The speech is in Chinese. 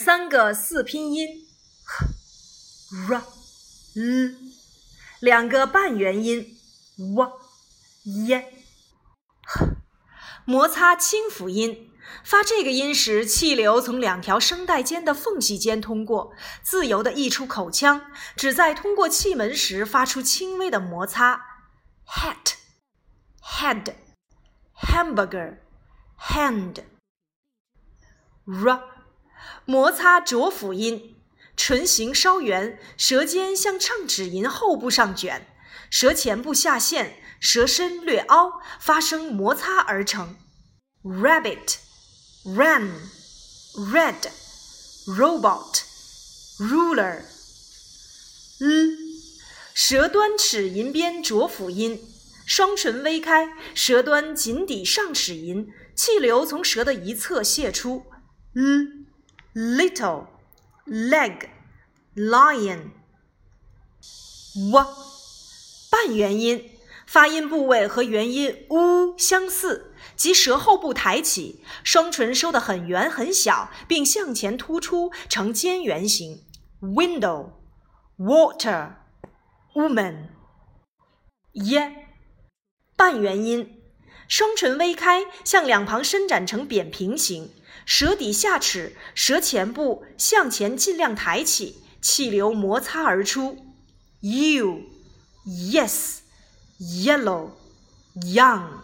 三个四拼音。h、r、l，两个半元音。：w、y、h。摩擦清辅音，发这个音时，气流从两条声带间的缝隙间通过，自由地溢出口腔，只在通过气门时发出轻微的摩擦。hat、head、hamburger、hand。r 摩擦浊辅音，唇形稍圆，舌尖向唱齿龈后部上卷，舌前部下陷，舌身略凹，发生摩擦而成。rabbit、ram、red、robot、ruler。嗯舌端齿龈边浊辅音，双唇微开，舌端紧抵上齿龈，气流从舌的一侧泄出。嗯 little. Leg. Lion. W. 半元音，发音部位和元音 u 相似，即舌后部抬起，双唇收得很圆很小，并向前突出，呈尖圆形。window. Water. Woman. Y. 半元音，双唇微开，向两旁伸展成扁平形。舌底下齿，舌前部向前尽量抬起，气流摩擦而出。You, yes, yellow, young.